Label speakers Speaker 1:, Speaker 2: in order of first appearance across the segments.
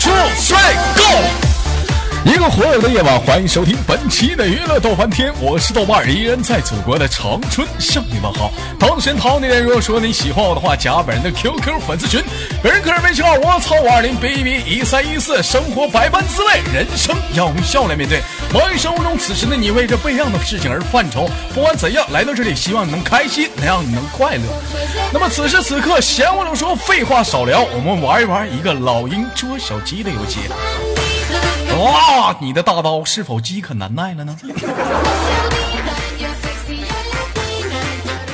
Speaker 1: Two three go！一个火热的夜晚，欢迎收听本期的娱乐逗翻天，我是豆瓣儿，依然在祖国的长春向你们好。同时，淘你的如果说你喜欢我的话，加本人的 QQ 粉丝群，本人个人微信号我操五二零 baby 一三一四，生活百般滋味，人生要用笑来面对。忙于生活中，此时的你为这不一样的事情而犯愁，不管怎样来到这里，希望你能开心，能让你能快乐。那么此时此刻，闲话少说，废话少聊，我们玩一玩一个老鹰捉小鸡的游戏。哇，你的大刀是否饥渴难耐了呢？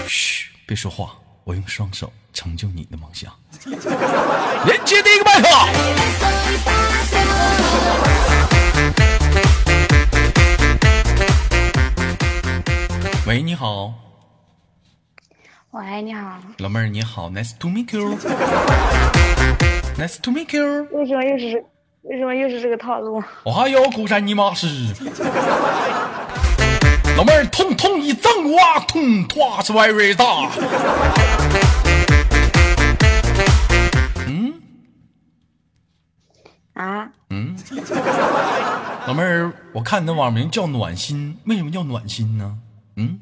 Speaker 1: 嘘，别说话，我用双手成就你的梦想。连接第一个麦克。喂，你好，
Speaker 2: 喂，你好，
Speaker 1: 老妹儿，你好，Nice to meet you。Nice to meet you。
Speaker 2: 为什么又是这为什么又是这个套路？
Speaker 1: 我还有古山尼玛是。老妹儿，痛痛一震我，痛痛是 very 大。嗯
Speaker 2: 啊？
Speaker 1: 嗯，老妹儿，我看你的网名叫暖心，为什么叫暖心呢？嗯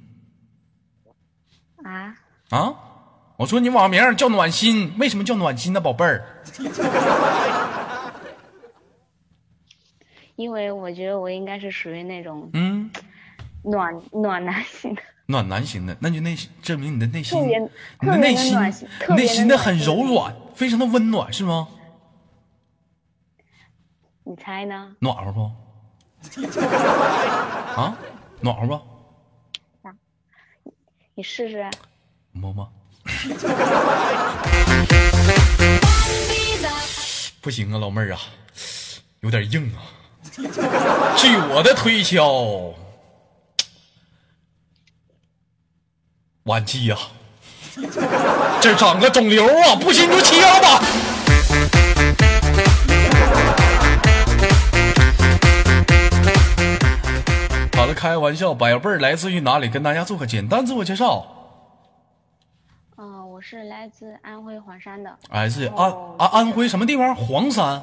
Speaker 2: 啊？
Speaker 1: 啊？我说你网名叫暖心，为什么叫暖心呢，宝贝儿？
Speaker 2: 因为我觉得我应该是属于那种
Speaker 1: 嗯，
Speaker 2: 暖暖男型的，
Speaker 1: 暖男型的，那就内证明你的内心，你的内心内心的很柔软，非常的温暖，是吗？
Speaker 2: 你猜呢？
Speaker 1: 暖和不？啊，暖和不？
Speaker 2: 你试试。
Speaker 1: 摸摸。不行啊，老妹儿啊，有点硬啊。据我的推敲，晚期呀、这长个肿瘤啊，不行你就切了吧。开玩笑，宝贝儿来自于哪里？跟大家做个简单自我介绍。
Speaker 2: 嗯、我是来自安徽黄山的。
Speaker 1: 来自安
Speaker 2: 哦
Speaker 1: 安安徽什么地方？黄山，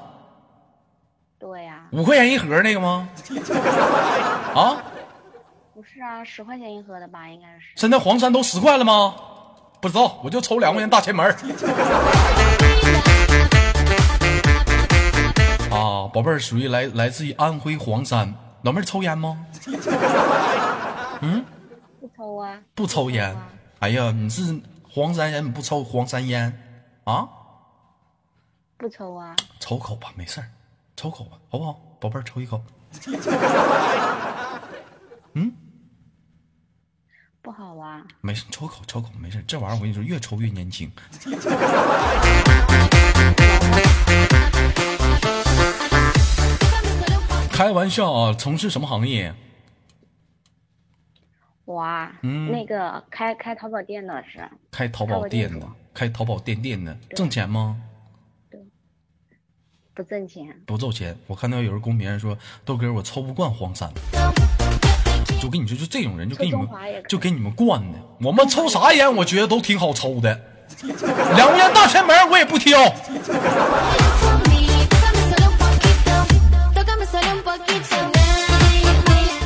Speaker 2: 对呀、
Speaker 1: 五块钱一盒那个吗？啊，
Speaker 2: 不是啊，十块钱一盒的吧？应该是。
Speaker 1: 现在黄山都十块了吗？不知道，我就抽两块钱大前门。啊，宝贝儿属于来来自于安徽黄山，老妹儿抽烟吗？
Speaker 2: 嗯不抽啊。
Speaker 1: 不抽烟
Speaker 2: 啊。
Speaker 1: 哎呀，你是黄山人，你不抽黄山烟啊？
Speaker 2: 不抽啊。
Speaker 1: 抽口吧，没事儿，抽口吧，好不好？宝贝儿，抽一口。
Speaker 2: 嗯不好啊。
Speaker 1: 没事，抽口抽口没事，这玩意儿我跟你说，越抽越年轻。开玩笑啊，从事什么行业？
Speaker 2: 我啊，
Speaker 1: 嗯
Speaker 2: 那个开开淘宝店的是
Speaker 1: 开淘宝店的，开淘宝店店的，挣钱吗？
Speaker 2: 不挣钱。
Speaker 1: 不挣钱。我看到有人公屏上说，豆哥我抽不惯黄山，就跟你说，就这种人就给你们就给你们惯的。我们抽啥烟，我觉得都挺好抽的，两块钱大前门我也不挑。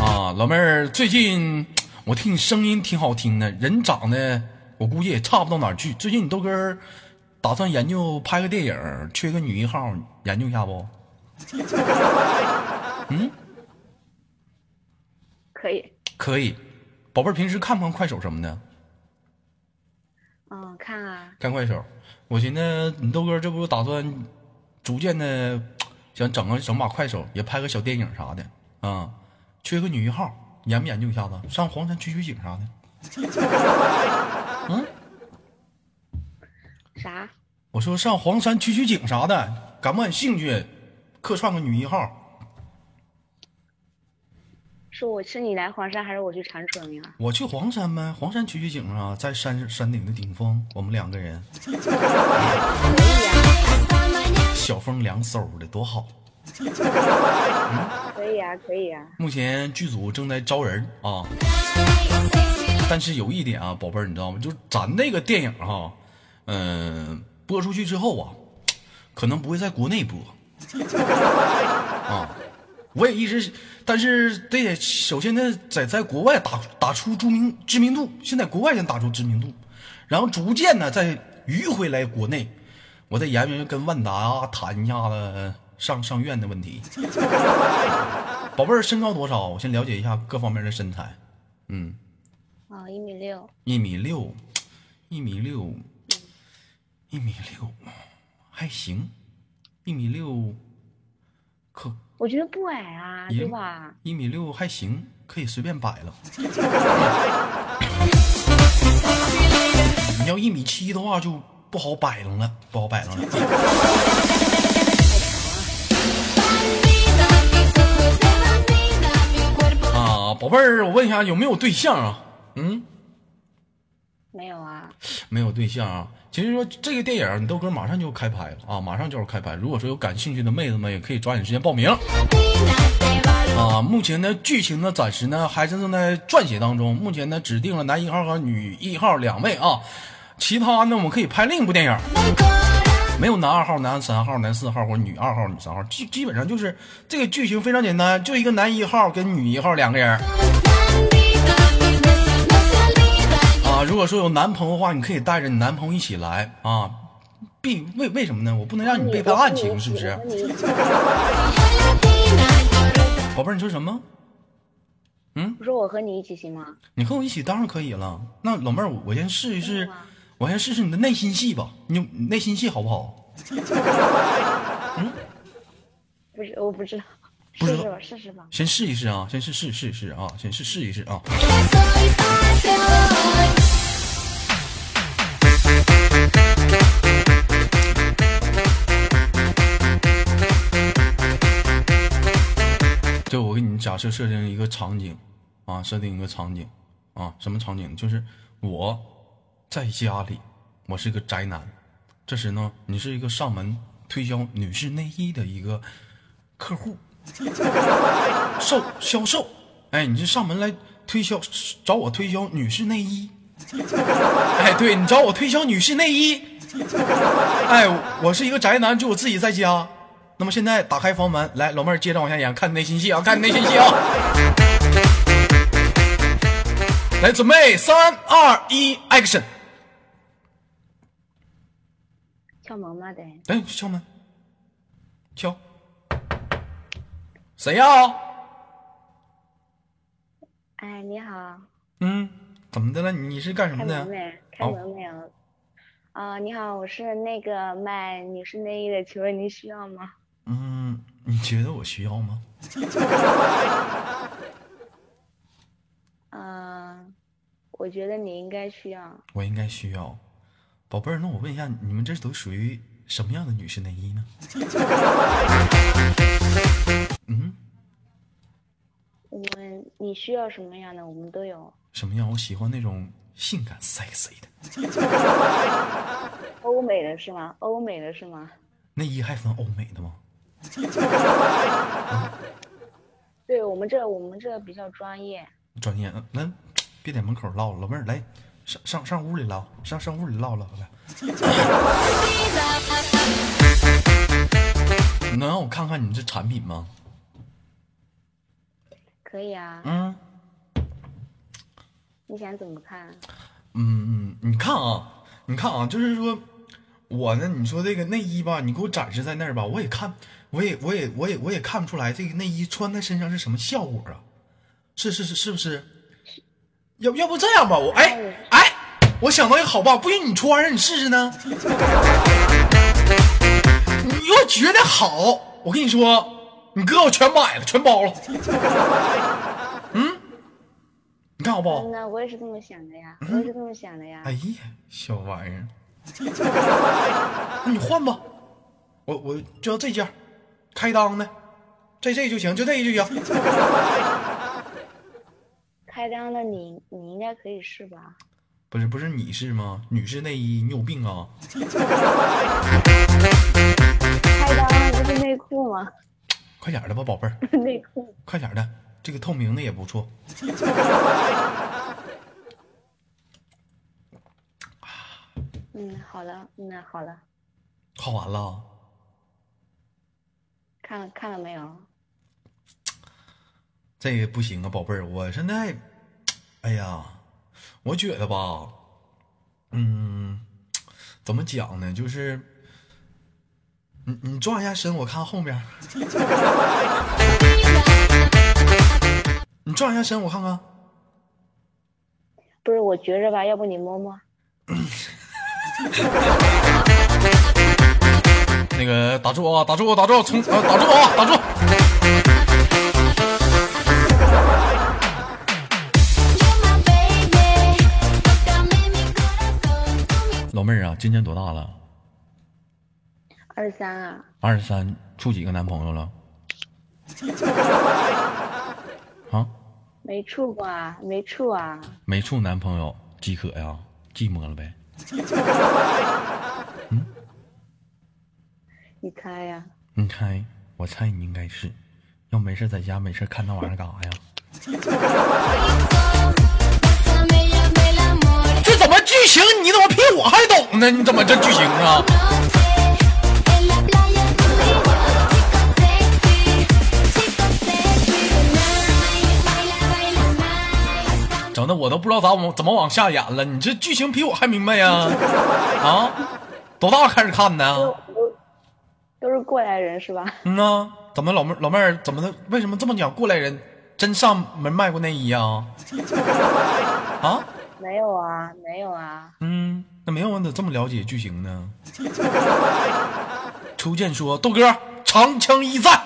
Speaker 1: 啊，老妹儿，最近我听你声音挺好听的，人长得我估计也差不到哪儿去。最近你豆哥打算研究拍个电影，缺个女一号，研究一下不？
Speaker 2: 嗯可以。
Speaker 1: 可以，宝贝儿平时看不看快手什么的？
Speaker 2: 嗯，看啊。
Speaker 1: 看快手。我寻思你豆哥这不打算逐渐的想整个整把快手，也拍个小电影啥的啊、缺个女一号，研不研究一下子？上黄山取取景啥的？
Speaker 2: 嗯啥？
Speaker 1: 我说上黄山取取景啥的，感不感兴趣？客串个女一号，
Speaker 2: 是我是你来黄山，还是我去长春呀？
Speaker 1: 我去黄山呗，黄山取取景啊，在山山顶的顶峰，我们两个人，
Speaker 2: 可以啊，
Speaker 1: 小风凉飕的，多好。
Speaker 2: 可以啊，可以啊。
Speaker 1: 目前剧组正在招人啊，但是有一点啊，宝贝儿，你知道吗？就是咱那个电影哈、嗯、播出去之后啊，可能不会在国内播啊。我也一直，但是得首先呢，在在国外打打出著名知名度，先在国外先打出知名度，然后逐渐呢再迂回来国内。我在研究跟万达谈一下子上上院的问题。宝贝儿身高多少？我先了解一下各方面的身材。嗯，
Speaker 2: 啊，一米六，
Speaker 1: 一米六，一米六，一米六，还行，一米六，可
Speaker 2: 我觉得不矮啊，
Speaker 1: 也
Speaker 2: 对吧？
Speaker 1: 一米六还行，可以随便摆了。你要一米七的话就不好摆弄了，不好摆弄了。啊，宝贝儿，我问一下，有没有对象啊？嗯，
Speaker 2: 没有啊，
Speaker 1: 没有对象啊。其实说这个电影，你豆哥马上就开拍了啊，马上就要开拍。如果说有感兴趣的妹子们，也可以抓紧时间报名。啊，目前呢，剧情呢，暂时呢还是正在撰写当中。目前呢，指定了男一号和女一号两位啊，其他呢，我们可以拍另一部电影。没有男二号、男三号、男四号或者女二号、女三号，基基本上就是这个剧情非常简单，就一个男一号跟女一号两个人。啊，如果说有男朋友的话，你可以带着你男朋友一起来啊。必为为什么呢？我不能让你背叛案情，是不是？宝贝儿，你说什么？
Speaker 2: 嗯我说我和你一起行吗？
Speaker 1: 你和我一起当然可以了。那老妹儿，我先试一试我先试试你的内心戏吧。你你内心戏好不好？
Speaker 2: 嗯不是，我不知道，
Speaker 1: 不知道
Speaker 2: 试试吧，试试吧。
Speaker 1: 先试一试啊，先试试试一试啊，先试试一试啊。就我给你假设设定一个场景啊，设定一个场景啊，什么场景？就是我在家里，我是个宅男，这时呢，你是一个上门推销女士内衣的一个客户，售销售，哎，你是上门来推销，找我推销女士内衣，哎，对你找我推销女士内衣，哎，我是一个宅男，就我自己在家。那么现在打开房门，来，老妹儿接着往下演，看你内心戏啊，看你内心戏啊。来，准备，三二一，action！
Speaker 2: 敲门吗？得。
Speaker 1: 哎，敲门，敲，谁呀、
Speaker 2: 哎，你好，
Speaker 1: 嗯，怎么的了？你是干什么的？
Speaker 2: 开门没？开门没有？啊、你好，我是那个卖女士内衣的，请问您需要吗？
Speaker 1: 嗯，你觉得我需要吗？
Speaker 2: 嗯、我觉得你应该需要。
Speaker 1: 我应该需要。宝贝儿，那我问一下，你们这都属于什么样的女士内衣呢？嗯，
Speaker 2: 我们你需要什么样的，我们都有。
Speaker 1: 什么样？我喜欢那种性感 sexy 的
Speaker 2: 欧美的是吗？欧美的是吗？
Speaker 1: 内衣，还分欧美的吗？
Speaker 2: 对我们这我们这比较专业。
Speaker 1: 专业，嗯那别在门口唠了，老妹儿来上上上屋里唠，上上屋里唠唠来。你能让我看看你这产品吗？
Speaker 2: 可以啊，
Speaker 1: 嗯
Speaker 2: 你想怎么看？
Speaker 1: 嗯嗯，你看啊，你看啊，就是说我呢，你说这个内衣吧，你给我展示在那儿吧，我也看，我也我也我也我也看不出来这个内衣穿在身上是什么效果啊？是是是是不是？要要不这样吧，我哎哎，我想到一个好办法，不信你穿上你试试呢？你 要觉得好，我跟你说，你哥我全买了，全包了。嗯，你看好不好？
Speaker 2: 嗯呐，我也是这么想的呀，我也是这么想的呀。
Speaker 1: 哎呀，小玩意儿，那 你换吧，我我就要这件，开裆的，这这就行，就这就行。
Speaker 2: 开裆的你你应该可以试吧？
Speaker 1: 不是不是你是吗？女士内衣，你有病啊？
Speaker 2: 开裆的不是内裤吗？
Speaker 1: 快点的吧，宝贝儿，
Speaker 2: 内裤。
Speaker 1: 快点的，这个透明的也不错。
Speaker 2: 嗯，好了，嗯，好了。
Speaker 1: 看完了，
Speaker 2: 看看了没有？
Speaker 1: 这个不行啊，宝贝儿，我现在，哎呀，我觉得吧，嗯，怎么讲呢？就是，你你转一下身，我看后面。你转一下身，我看看。
Speaker 2: 不是，我觉着吧，要不你摸摸？
Speaker 1: 那个打住啊，打住，打住，从呃打住啊，打住。老妹儿啊，今年多大了？
Speaker 2: 二十三啊，
Speaker 1: 二十三，处几个男朋友了？啊，
Speaker 2: 没处过啊，没处啊。
Speaker 1: 没处男朋友，饥渴呀，寂寞了呗。
Speaker 2: 你猜呀？
Speaker 1: 你猜，我猜你应该是，要没事在家没事看那玩意儿干啥呀？这怎么剧情？你怎么比我还懂呢？你怎么这剧情啊？整的我都不知道咋往怎么往下演了。你这剧情比我还明白呀？啊，多大开始看的？
Speaker 2: 都是过来人是吧？
Speaker 1: 嗯呐，怎么老妹儿老妹儿怎么的？为什么这么讲过来人？真上门卖过内衣啊？啊？
Speaker 2: 没有啊，没有啊。
Speaker 1: 嗯，那没有啊？你咋这么了解剧情呢？初见说：“豆哥，长枪一战。”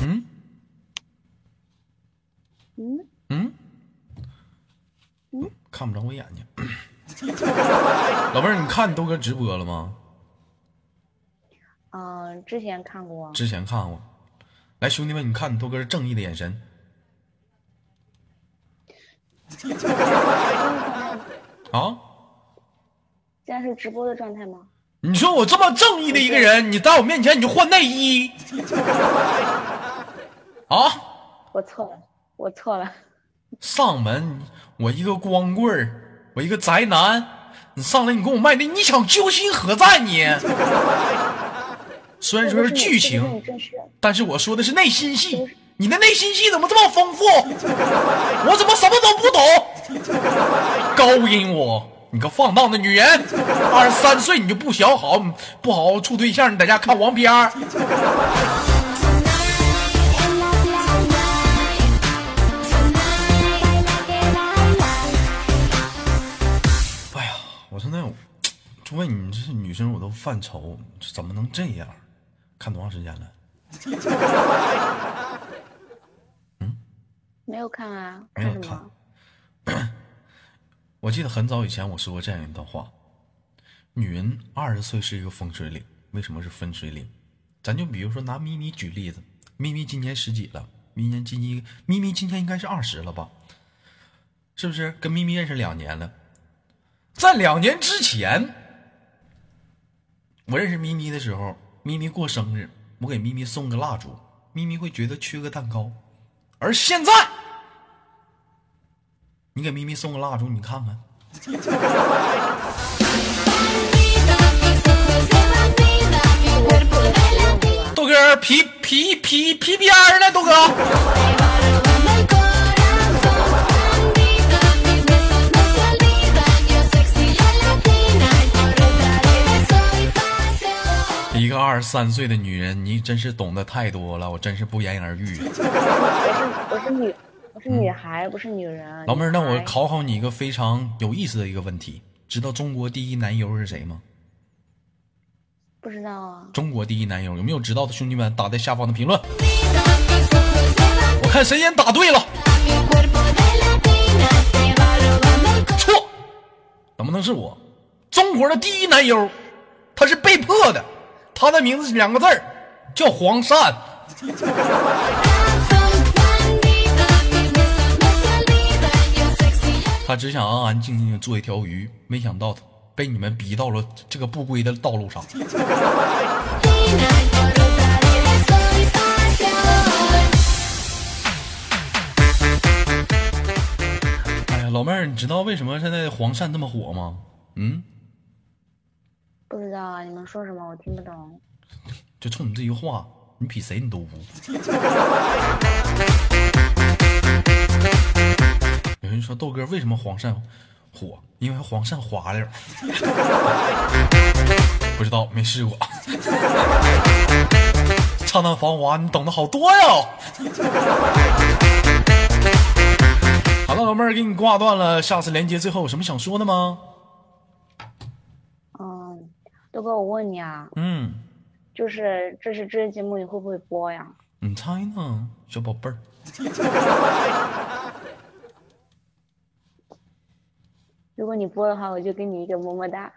Speaker 1: 嗯
Speaker 2: 嗯，
Speaker 1: 嗯
Speaker 2: 嗯，
Speaker 1: 看不着我眼睛。老妹儿，你看你豆哥直播了吗？
Speaker 2: 嗯、之前看过。
Speaker 1: 之前看过。来，兄弟们，你看你豆哥正义的眼神。啊？
Speaker 2: 现在是直播的状态吗？
Speaker 1: 你说我这么正义的一个人，你在我面前你就换内衣？啊？
Speaker 2: 我错了，我错了。
Speaker 1: 上门，我一个光棍儿，我一个宅男，你上来你给我卖内，你想揪心何在你？虽然说是剧情。但是我说的是内心戏。你的内心戏怎么这么丰富？我怎么什么都不懂？勾引我，你个放荡的女人！二十三岁你就不小好，不好好处对象，你在家看黄片儿。哎呀，我说那，诸位你这是女生我都犯愁，怎么能这样？看多长时间了？
Speaker 2: 没有看啊？
Speaker 1: 没有
Speaker 2: 什么？
Speaker 1: 我记得很早以前我说过这样一段话：女人二十岁是一个分水岭。为什么是分水岭？咱就比如说拿咪咪举例子，咪咪今年十几了，咪年今年咪咪今年应该是二十了吧？是不是？跟咪咪认识两年了，在两年之前，我认识咪咪的时候，咪咪过生日，我给咪咪送个蜡烛，咪咪会觉得缺个蛋糕，而现在。你给咪咪送个蜡烛，你看看，豆哥皮皮皮皮鞭呢，豆哥。一个二十三岁的女人，你真是懂得太多了，我真是不言而喻。
Speaker 2: 我是我是女我是女孩，不是女人。
Speaker 1: 老妹儿，那我考考你一个非常有意思的一个问题，知道中国第一男优是谁吗？
Speaker 2: 不知道啊。
Speaker 1: 中国第一男优有没有知道的兄弟们打在下方的评论？我看谁先答对了。错，怎么能是我？中国的第一男优，他是被迫的，他的名字是两个字儿，叫黄鳝。他只想安安静静的做一条鱼，没想到被你们逼到了这个不归的道路上。哎呀，老妹儿，你知道为什么现在黄鳝这么火吗？嗯，
Speaker 2: 不知道啊，你们说什么？我听不懂。
Speaker 1: 就冲你这句话，你比谁你都污。有人说豆哥为什么黄鳝火？因为黄鳝滑溜。不知道，没试过。灿烂繁华，你懂得好多呀。好了，老妹儿，给你挂断了。下次连接最后有什么想说的吗？
Speaker 2: 嗯，豆哥，我问你啊，
Speaker 1: 嗯，
Speaker 2: 就是这是这些节目你会不会播呀？
Speaker 1: 你猜呢，小宝贝儿？
Speaker 2: 如果你播的话，我就给你一个么么哒。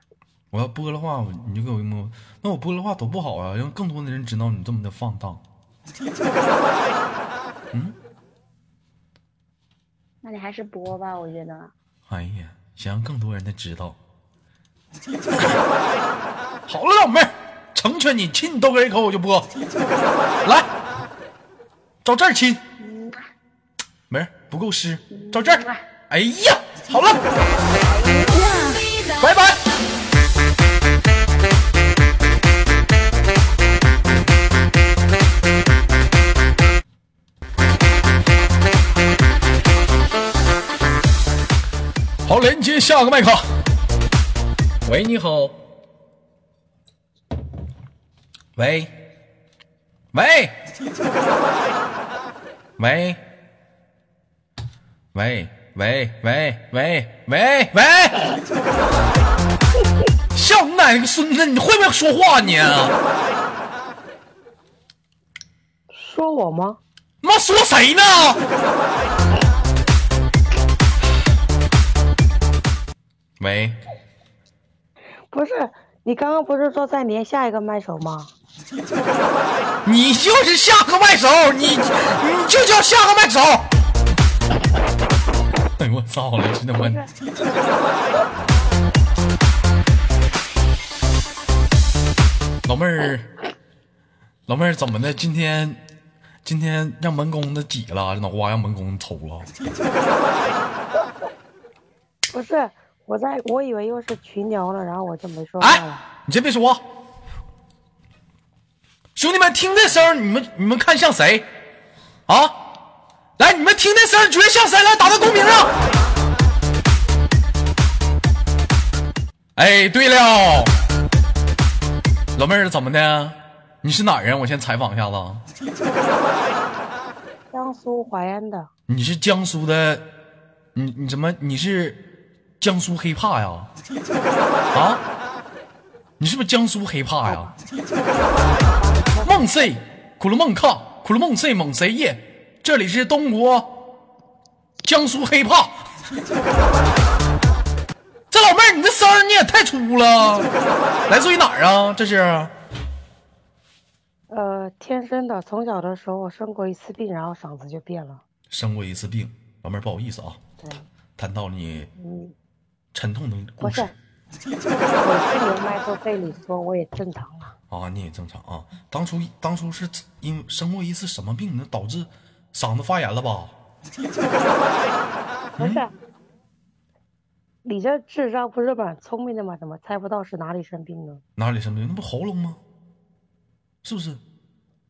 Speaker 1: 我要播的话，你就给我一么。那我播的话多不好啊，让更多的人知道你这么的放荡。
Speaker 2: 嗯 那你还是播吧，我觉得。
Speaker 1: 哎呀，想让更多人的知道。好了，老妹儿，成全你，亲你豆哥一口我就播。来，照这儿亲，
Speaker 2: 嗯，
Speaker 1: 没事，不够湿，照这儿。哎呀，好了，拜拜。好，连接下个麦克。喂，你好。喂，喂，喂，喂，喂，喂，喂，喂，喂，笑你奶奶个孙子！你会不会说话你？
Speaker 3: 说我吗？
Speaker 1: 妈说谁呢？喂，
Speaker 3: 不是，你刚刚不是说再连下一个麦手吗？
Speaker 1: 你就是下个麦手，你你就叫下个麦手。哎呦我操了，真他妈！老妹儿，老妹儿怎么的？今天今天让门工子挤了，这脑瓜让门工子抽了。
Speaker 3: 不是，我在我以为又是群聊了，然后我就没说话
Speaker 1: 哎
Speaker 3: 了。，
Speaker 1: 你先别说话，兄弟们，听这声儿，你们你们看像谁？啊，来，你们听这声儿，觉得像谁？来打到公屏上。哎，对了，老妹儿怎么的？你是哪人？我先采访一下子。
Speaker 3: 江苏淮安的，
Speaker 1: 你是江苏的，你你怎么你是江苏黑怕呀？啊？你是不是江苏黑怕呀？梦 C，苦了梦抗，苦了梦 C 猛谁夜？这里是东国江苏黑怕。这老妹儿，你这声儿你也太粗了，来自于哪儿啊？这是？
Speaker 3: 呃，天生的，从小的时候我生过一次病，然后嗓子就变了。
Speaker 1: 生过一次病，老妹儿不好意思啊，
Speaker 3: 对，
Speaker 1: 谈到你
Speaker 3: 嗯，
Speaker 1: 沉痛的
Speaker 3: 不是
Speaker 1: 故事，
Speaker 3: 我去年麦做肺里说，我也正常了。
Speaker 1: 啊，你也正常啊。当初当初是因为生过一次什么病，能导致嗓子发炎了吧？
Speaker 3: 不是，你这智商不是蛮聪明的吗？怎么猜不到是哪里生病呢？
Speaker 1: 哪里生病？那不喉咙吗？是不是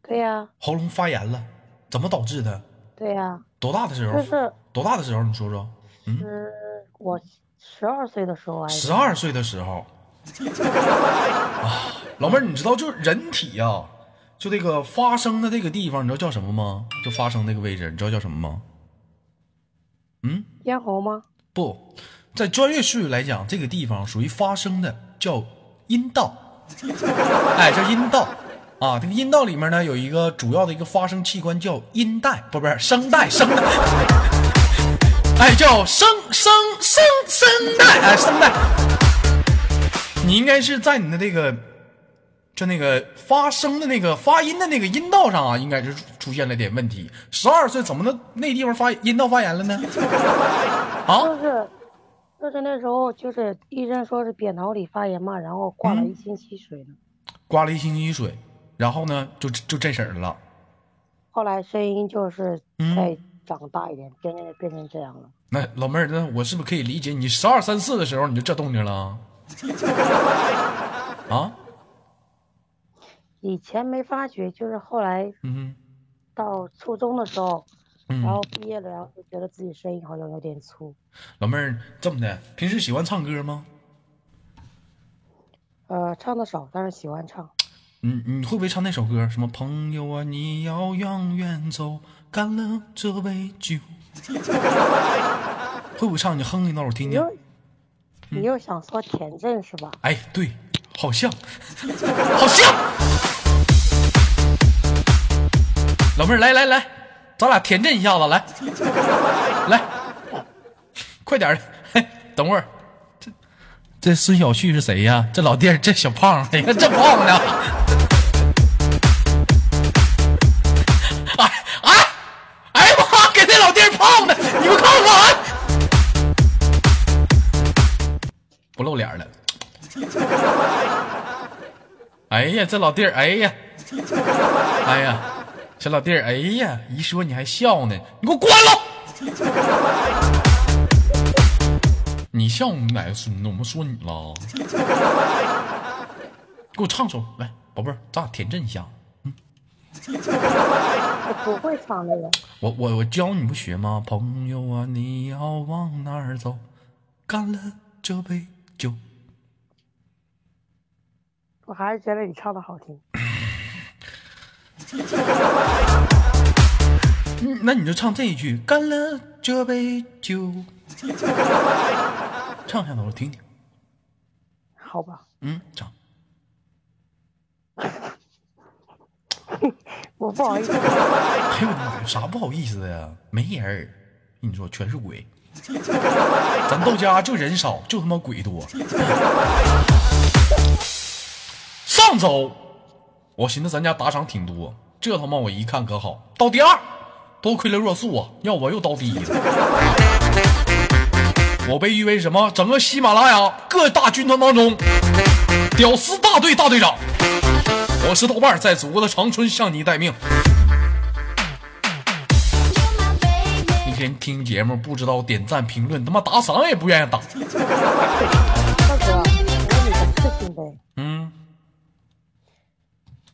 Speaker 3: 对呀、
Speaker 1: 喉咙发炎了？怎么导致的？
Speaker 3: 对呀、
Speaker 1: 多大的时候？
Speaker 3: 就是
Speaker 1: 多大的时候？你说说。嗯，
Speaker 3: 是我十二岁的时候。
Speaker 1: 十二岁的时候。啊，老妹儿，你知道就是人体呀、就这个发声的这个地方，你知道叫什么吗？就发声那个位置，你知道叫什么吗？嗯，
Speaker 3: 咽喉吗？
Speaker 1: 不在专业术语来讲，这个地方属于发声的，叫阴道。哎，叫阴道啊。这个阴道里面呢，有一个主要的一个发声器官叫阴带，不不是声带，声带。哎，叫声声声声带，哎，声带。你应该是在你的这个，就那个发声的那个发音的那个阴道上啊，应该是出现了点问题。十二岁怎么能那地方发阴道发炎了呢？啊？
Speaker 3: 就是就是那时候就是医生说是扁桃体发炎嘛，然后挂了
Speaker 1: 嗯
Speaker 3: 一星期水呢。
Speaker 1: 挂了一星期水，然后呢，就就这声儿了。
Speaker 3: 后来声音就是
Speaker 1: 嗯
Speaker 3: 再长大一点，变成变成这样了。
Speaker 1: 那老妹儿，那我是不是可以理解你十二三四的时候你就这动静了？啊？
Speaker 3: 以前没发觉，就是后来
Speaker 1: 嗯
Speaker 3: 到初中的时候，
Speaker 1: 哼
Speaker 3: 然后
Speaker 1: 嗯，
Speaker 3: 毕业了，然后就觉得自己声音好像有点粗。
Speaker 1: 老妹儿这么的，平时喜欢唱歌吗？
Speaker 3: 呃，唱的少，但是喜欢唱。
Speaker 1: 你，你会不会唱那首歌？什么朋友啊，你要永远走，干了这杯酒。会不会唱？你哼一段我听听。
Speaker 3: 你又想说田震是吧？
Speaker 1: 哎，对，好像，好像。老妹儿，来来来，咱俩田震一下子，来，来，快点儿的。等会儿，这这孙小旭是谁呀？这老弟儿，这小胖子，你看这胖呢。哎哎哎呀妈！给这老弟儿胖的，你们看看，哎不露脸了。哎呀，这老弟儿，哎呀，哎呀，小老弟儿，哎呀，一说你还笑呢，你给我关了！你笑我们哪个孙子？我们说你了？给我唱首来，宝贝儿，咱俩填震一下。
Speaker 3: 我不会唱那个。
Speaker 1: 我我我教你不学吗？朋友啊，你要往哪儿走？干了这杯酒。
Speaker 3: 我还是觉得你唱的好听。
Speaker 1: 嗯，那你就唱这一句，干了这杯酒。唱一下子我听听。
Speaker 3: 好吧，
Speaker 1: 嗯，唱。
Speaker 3: 我不好意思。
Speaker 1: 哎呦我的妈，有啥不好意思的呀？没人儿，跟你说全是鬼。咱到家就人少，就他妈鬼多。上周我寻思咱家打赏挺多，这他妈我一看可好，到第二，多亏了若素啊，要我又到第一了。我被誉为什么？整个喜马拉雅各大军团当中，屌丝大队大队长。我是豆瓣，在祖国的长春向你待命。一天听节目不知道点赞评论，他妈打赏也不愿意打。
Speaker 3: 大哥，我问你个事情呗，
Speaker 1: 嗯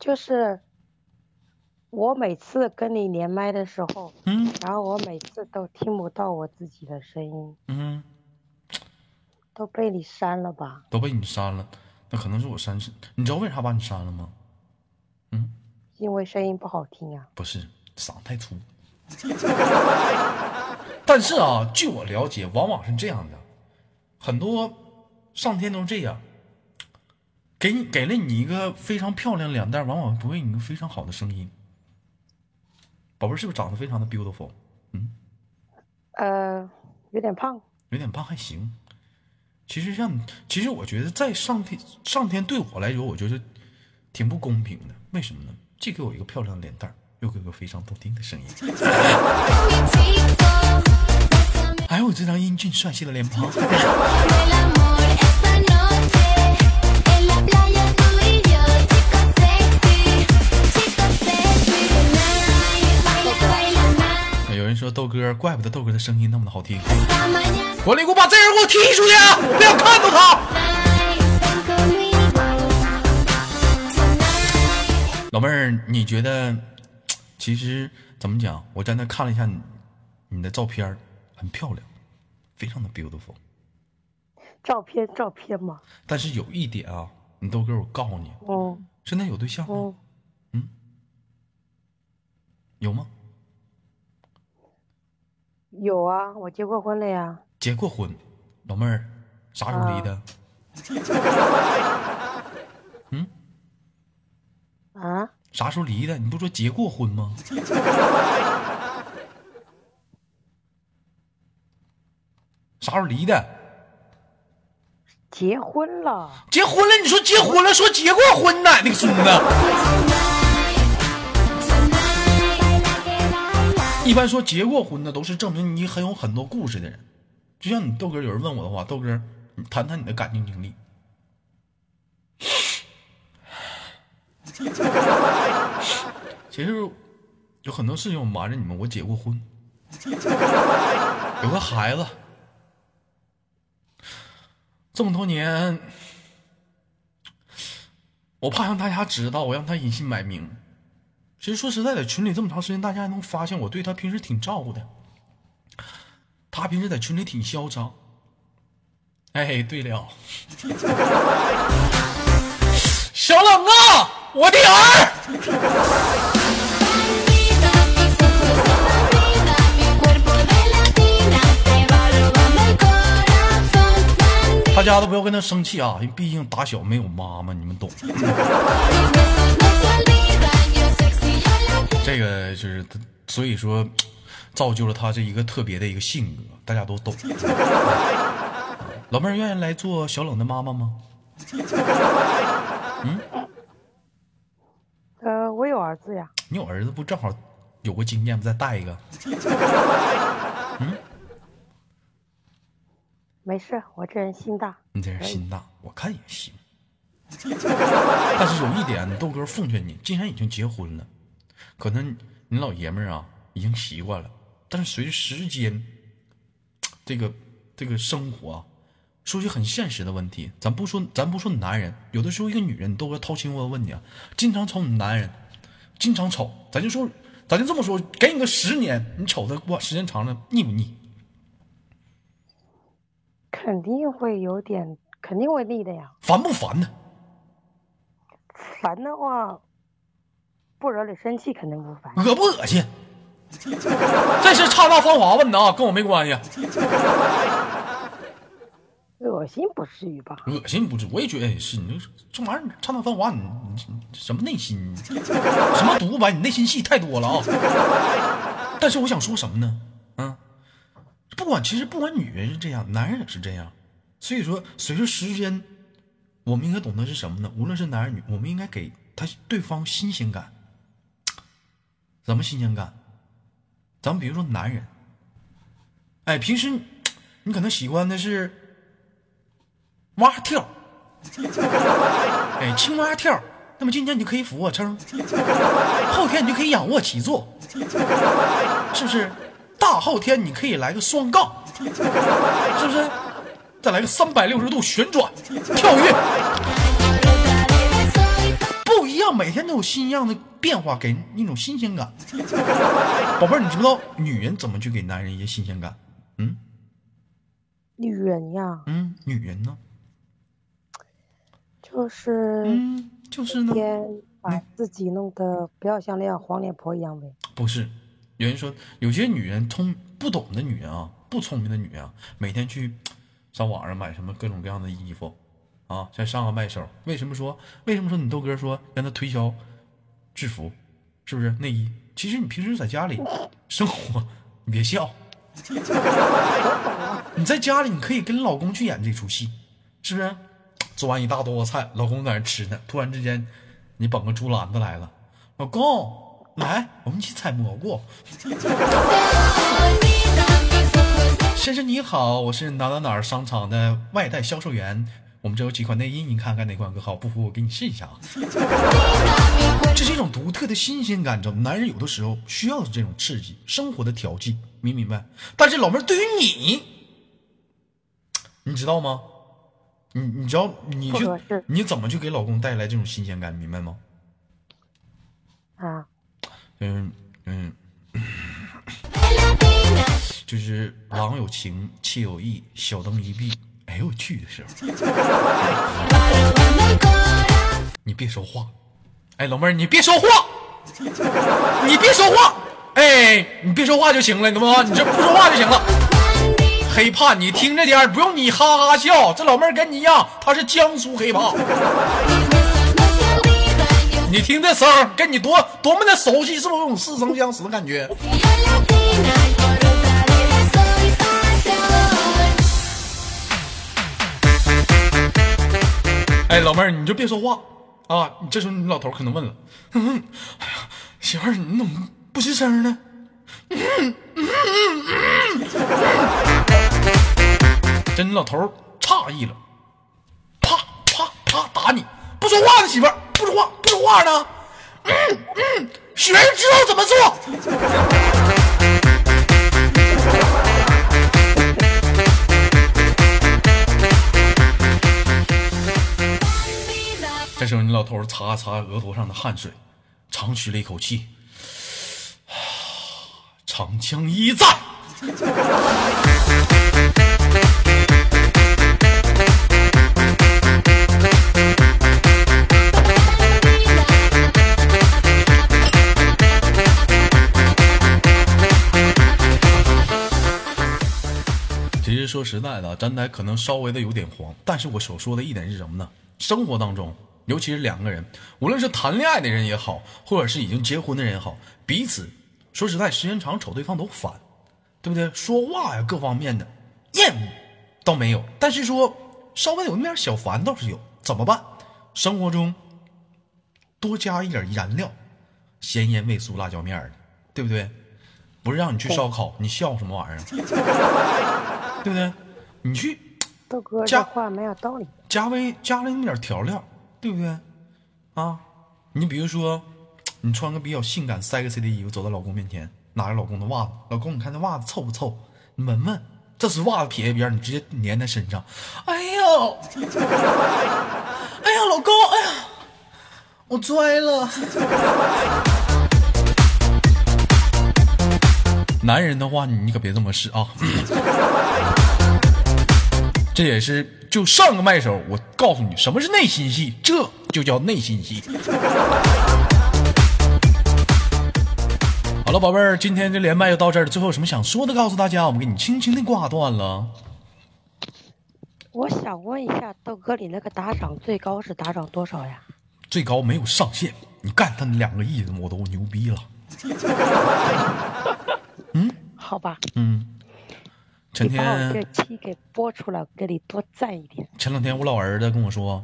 Speaker 3: 就是我每次跟你连麦的时候，
Speaker 1: 嗯
Speaker 3: 然后我每次都听不到我自己的声音，
Speaker 1: 嗯，
Speaker 3: 都被你删了吧？
Speaker 1: 都被你删了，那可能是我删是，你知道为啥把你删了吗？
Speaker 3: 嗯因为声音不好听呀、
Speaker 1: 不是嗓子太粗。但是啊，据我了解，往往是这样的，很多上天都是这样，给你给了你一个非常漂亮脸蛋，往往不会你一个非常好的声音。宝贝儿是不是长得非常的 beautiful？
Speaker 3: 嗯呃，有点胖，
Speaker 1: 有点胖还行。其实像，其实我觉得在上天上天对我来说，我觉得挺不公平的。为什么呢？既给我一个漂亮的脸蛋儿，又给我一个非常动听的声音。还有我这张英俊帅气的脸庞。有人说豆哥，怪不得豆哥的声音那么的好听。管理，给我把这人给我踢出去，啊不要看到他。老妹儿，你觉得，其实怎么讲？我在那看了一下你你的照片，很漂亮，非常的 beautiful。
Speaker 3: 照片照片嘛，
Speaker 1: 但是有一点啊，你豆哥，我告诉你，
Speaker 3: 哦
Speaker 1: 现在有对象吗？
Speaker 3: 嗯，
Speaker 1: 有吗？
Speaker 3: 有啊，我结过婚了呀，
Speaker 1: 结过婚，老妹儿，啥时候离的？
Speaker 3: 啊，
Speaker 1: 啥时候离的？你不说结过婚吗？啥时候离的？
Speaker 3: 结婚了，
Speaker 1: 结婚了？你说结婚了，说结过婚呢？那个孙子。一般说结过婚的都是证明你很有很多故事的人，就像你豆哥，有人问我的话，豆哥，你谈谈你的感情经历。其实有很多事情我瞒着你们，我结过婚，有个孩子，这么多年，我怕让大家知道，我让他隐姓埋名。其实说实在，在群里这么长时间，大家还能发现我对他平时挺照顾的。他平时在群里挺嚣张。哎，对了，小冷啊，我的儿！大家都不要跟他生气啊，因为毕竟打小没有妈妈，你们懂。这个就是所以说，造就了他这一个特别的一个性格，大家都懂。老妹儿愿意来做小冷的妈妈吗？
Speaker 3: 嗯，呃，我有儿子呀。
Speaker 1: 你有儿子不正好有个经验，不再带一个？嗯。
Speaker 3: 没事，我这人心大。
Speaker 1: 你这人心大，我看也行。但是有一点，豆哥奉劝你，既然已经结婚了，可能你老爷们儿啊已经习惯了。但是随着时间，这个这个生活，说句很现实的问题，咱不说，咱不说男人，有的时候一个女人，都会掏心窝问你啊，经常瞅你男人，经常瞅，咱就说，咱就这么说，给你个十年，你瞅他过时间长了腻不腻？
Speaker 3: 肯定会有点，肯定会腻的呀。
Speaker 1: 烦不烦呢？
Speaker 3: 烦的话，不惹你生气肯定不烦。
Speaker 1: 恶不恶心？这是刹那芳华问的啊，跟我没关系。
Speaker 3: 恶心不至于吧？
Speaker 1: 恶心不至，我也觉得也是。你这玩意儿刹那芳华，你你什么内心？什么独白？你内心戏太多了啊！但是我想说什么呢？嗯。不管其实不管女人是这样，男人也是这样，所以说随着时间，我们应该懂得是什么呢？无论是男人女，我们应该给他对方新鲜感。怎么新鲜感？咱们比如说男人，哎，平时你可能喜欢的是蛙跳，哎，青蛙跳，那么今天你就可以俯卧撑，后天你就可以仰卧起坐，是不是？大后天你可以来个双杠，是不是？再来个三百六十度旋转跳跃，不一样，每天都有新样的变化，给人一种新鲜感。宝贝儿，你知不知道女人怎么去给男人一些新鲜感？嗯，
Speaker 3: 女人呀，
Speaker 1: 嗯，女人呢，
Speaker 3: 就是，
Speaker 1: 嗯，就是呢，
Speaker 3: 天把自己弄得不要像那样黄脸婆一样呗。
Speaker 1: 不是。有人说，有些女人聪不懂的女人啊，不聪明的女人啊，每天去上网上买什么各种各样的衣服啊，再上个卖手。为什么说？为什么说你豆哥说让他推销制服，是不是内衣？其实你平时在家里生活，你别笑。你在家里你可以跟老公去演这出戏，是不是？做完一大桌子菜，老公在那吃呢，突然之间你捧个竹篮子来了，老公。来，我们一起采蘑菇。先生你好，我是哪哪哪儿商场的外带销售员。我们这有几款内衣，您看看哪款更好？不服我给你试一下啊。这是一种独特的新鲜感，知道吗男人有的时候需要的这种刺激，生活的调剂，明不明白？但是老妹儿，对于你，你知道吗？你你知道你就你怎么去给老公带来这种新鲜感，明白吗？
Speaker 3: 啊。
Speaker 1: 嗯嗯，就是郎有情，妾有意，小灯一闭，哎呦我去的时候，你别说话，哎老妹儿你别说话，你别说话，哎你别说话就行了，懂吗？你这不说话就行了。黑怕你听着点，不用你哈哈笑，这老妹儿跟你一样，她是江苏黑怕。你听这声跟你多多么的熟悉，是不是有种似曾相识的感觉？哎，老妹儿，你就别说话啊！你这时候你老头可能问了：“哎呀，媳妇儿，你怎么不吱声呢？”这你老头诧异了，啪啪啪打你！不说话呢媳妇儿，不说话。不说话呢？嗯嗯，雪人知道怎么做。这时候，你老头儿擦擦额头上的汗水，长吁了一口气，长枪一在。其实说实在的，咱台可能稍微的有点黄，但是我所说的一点是什么呢？生活当中，尤其是两个人，无论是谈恋爱的人也好，或者是已经结婚的人也好，彼此说实在，时间长瞅对方都烦，对不对？说话呀，各方面的厌恶倒没有，但是说稍微有那么点小烦倒是有，怎么办？生活中多加一点燃料，咸盐味素辣椒面儿的，对不对？不是让你去烧烤，你笑什么玩意儿？对不对？你去
Speaker 3: 豆哥
Speaker 1: 加
Speaker 3: 这话没有道理。
Speaker 1: 加微加了那么点调料，对不对？啊，你比如说，你穿个比较性感 sexy 的衣服，走到老公面前，拿着老公的袜子，老公，你看这袜子臭不臭？你闻闻，这是袜子撇一边，你直接粘在身上。哎呦，哎呀，老公，哎呀，我拽了。男人的话，你可别这么试啊。这也是就上个麦手，我告诉你什么是内心戏，这就叫内心戏。好了，宝贝儿，今天这连麦就到这儿了。最后有什么想说的，告诉大家，我们给你轻轻的挂断了。
Speaker 3: 我想问一下，豆哥，你那个打赏最高是打赏多少呀？
Speaker 1: 最高没有上限，你干他两个亿，我都牛逼了。
Speaker 3: 嗯 好吧，
Speaker 1: 嗯，前
Speaker 3: 你把我
Speaker 1: 天
Speaker 3: 这期给播出来，我给你多赞一点。
Speaker 1: 前两天我老儿子跟我说：“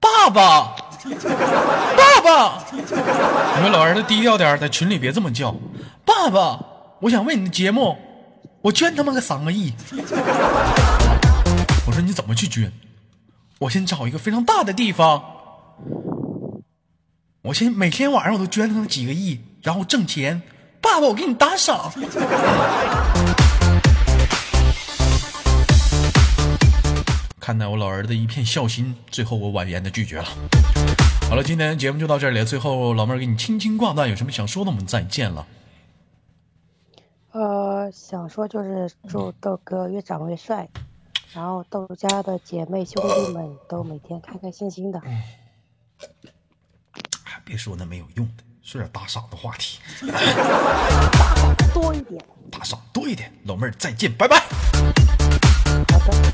Speaker 1: 爸爸，爸爸。”你说老儿子低调点，在群里别这么叫。爸爸，我想为你的节目，我捐他妈个三个亿。我说你怎么去捐？我先找一个非常大的地方，我先每天晚上我都捐他妈几个亿，然后挣钱。爸爸，我给你打赏。看待我老儿子的一片孝心，最后我婉言的拒绝了。好了，今天节目就到这里了。最后，老妹儿给你轻轻挂断，有什么想说的？我们再见了。
Speaker 3: 呃，想说就是祝豆哥越长越帅，然后豆家的姐妹兄弟们都每天开开心心的。
Speaker 1: 哎别说那没有用的，说点打赏的话题，
Speaker 3: 多一点。
Speaker 1: 打赏多一点。老妹儿再见，拜拜。
Speaker 3: 好的。